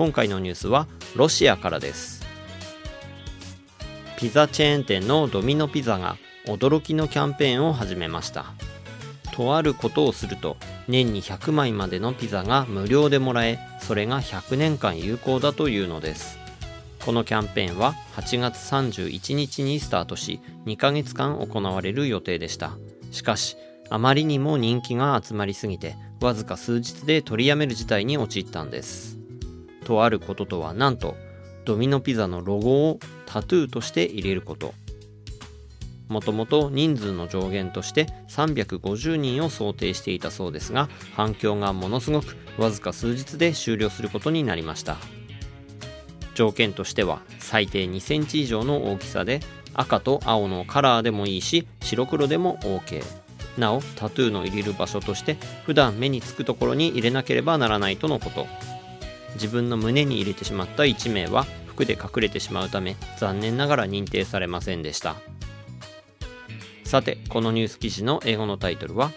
今回のニュースはロシアからです。ピザチェーン店のドミノピザが驚きのキャンペーンを始めました。とあることをすると年に100枚までのピザが無料でもらえそれが100年間有効だというのです。このキャンペーンは8月31日にスタートし2ヶ月間行われる予定でした。しかしあまりにも人気が集まりすぎてわずか数日で取りやめる事態に陥ったんです。とあることとはなんとドミノピザのロゴをタトゥーとして入れること。もともと人数の上限として350人を想定していたそうですが反響がものすごくわずか数日で終了することになりました。条件としては最低2センチ以上の大きさで赤と青のカラーでもいいし白黒でも OK なおタトゥーの入れる場所として普段目につくところに入れなければならないとのこと。自分の胸に入れてしまった1名は服で隠れてしまうため残念ながら認定されませんでしたさてこのニュース記事の英語のタイトルは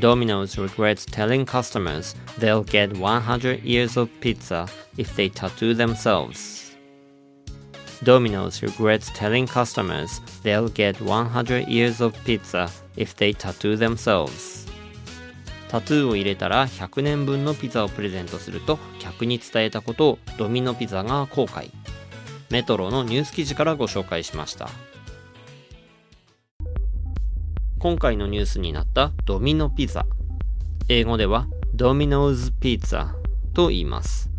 Domino's regrets telling customers they'll get 100 years of pizza if they tattoo themselves. Domino's regrets telling customers they'll get 100 years of pizza if they tattoo themselves. タトゥーを入れたら100年分のピザをプレゼントすると客に伝えたことをドミノピザが後悔。メトロのニュース記事からご紹介しました。今回のニュースになったドミノピザ。英語ではドミノーズピッツァと言います。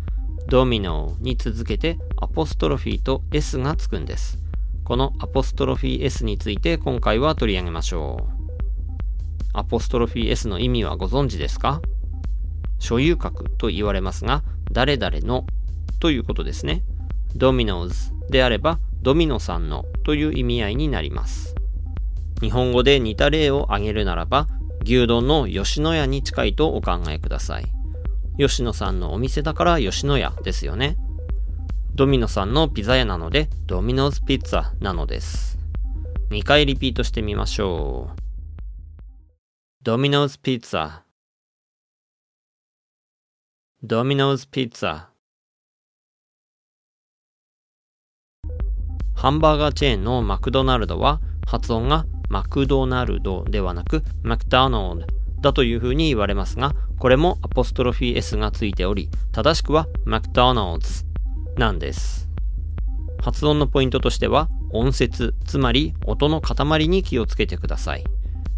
ドミノに続けてアポストロフィーと S がつくんです。このアポストロフィー S について今回は取り上げましょう。アポストロフィー S の意味はご存知ですか？所有格と言われますが、誰々のということですね。ドミノーズであればドミノさんのという意味合いになります。日本語で似た例を挙げるならば、牛丼の吉野家に近いとお考えください。吉野さんのお店だから吉野家ですよね。ドミノさんのピザ屋なので Domino's Pizza なのです。2回リピートしてみましょう。 Domino's Pizza Domino's Pizza ハンバーガーチェーンのマクドナルドは発音がマクドナルドではなくマクダノールだというふうに言われますが、これもアポストロフィー S がついており、正しくはマクドナルズなんです。発音のポイントとしては、音節、つまり音の塊に気をつけてください。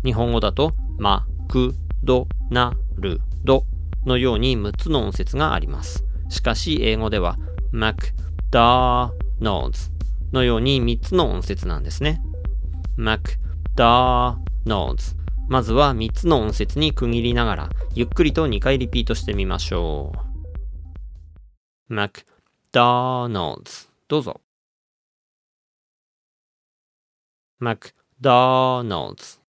日本語だと、マクドナルドのように6つの音節があります。しかし、英語では、マクダーノーズのように3つの音節なんですね。マクダーノーズ。まずは3つの音節に区切りながら、ゆっくりと2回リピートしてみましょう。 McDonald's。どうぞ。 McDonald's。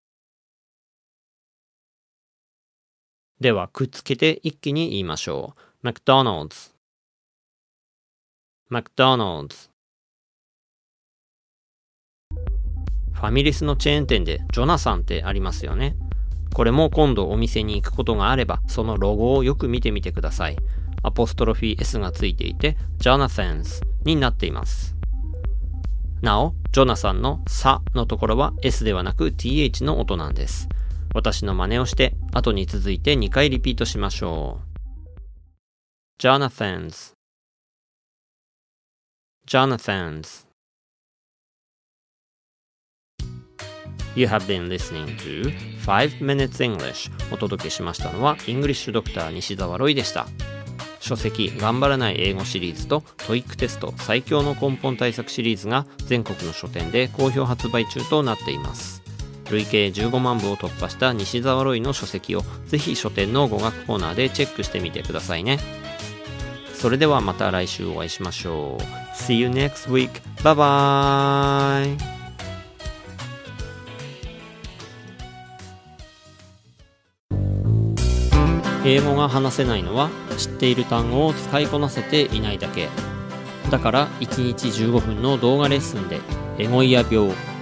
では、くっつけて一気に言いましょう。 McDonald's。McDonald's。ファミレスのチェーン店でジョナサンってありますよね。これも今度お店に行くことがあれば、そのロゴをよく見てみてください。アポストロフィー S がついていて、ジョナサンズになっています。なお、ジョナサンのさのところは S ではなく TH の音なんです。私の真似をして、後に続いて2回リピートしましょう。Jonathans Jonathans You have been listening to 5 Minutes English お届けしましたのは English Dr. 西澤ロイでした書籍頑張らない英語シリーズと TOEIC テスト最強の根本対策シリーズが全国の書店で好評発売中となっています累計15万部を突破した西澤ロイの書籍をぜひ書店の語学コーナーでチェックしてみてくださいね。それではまた来週お会いしましょう。See you next week. Bye bye 英語が話せないのは知っている単語を使いこなせていないだけ。だから1日15分の動画レッスンでエゴイヤ病。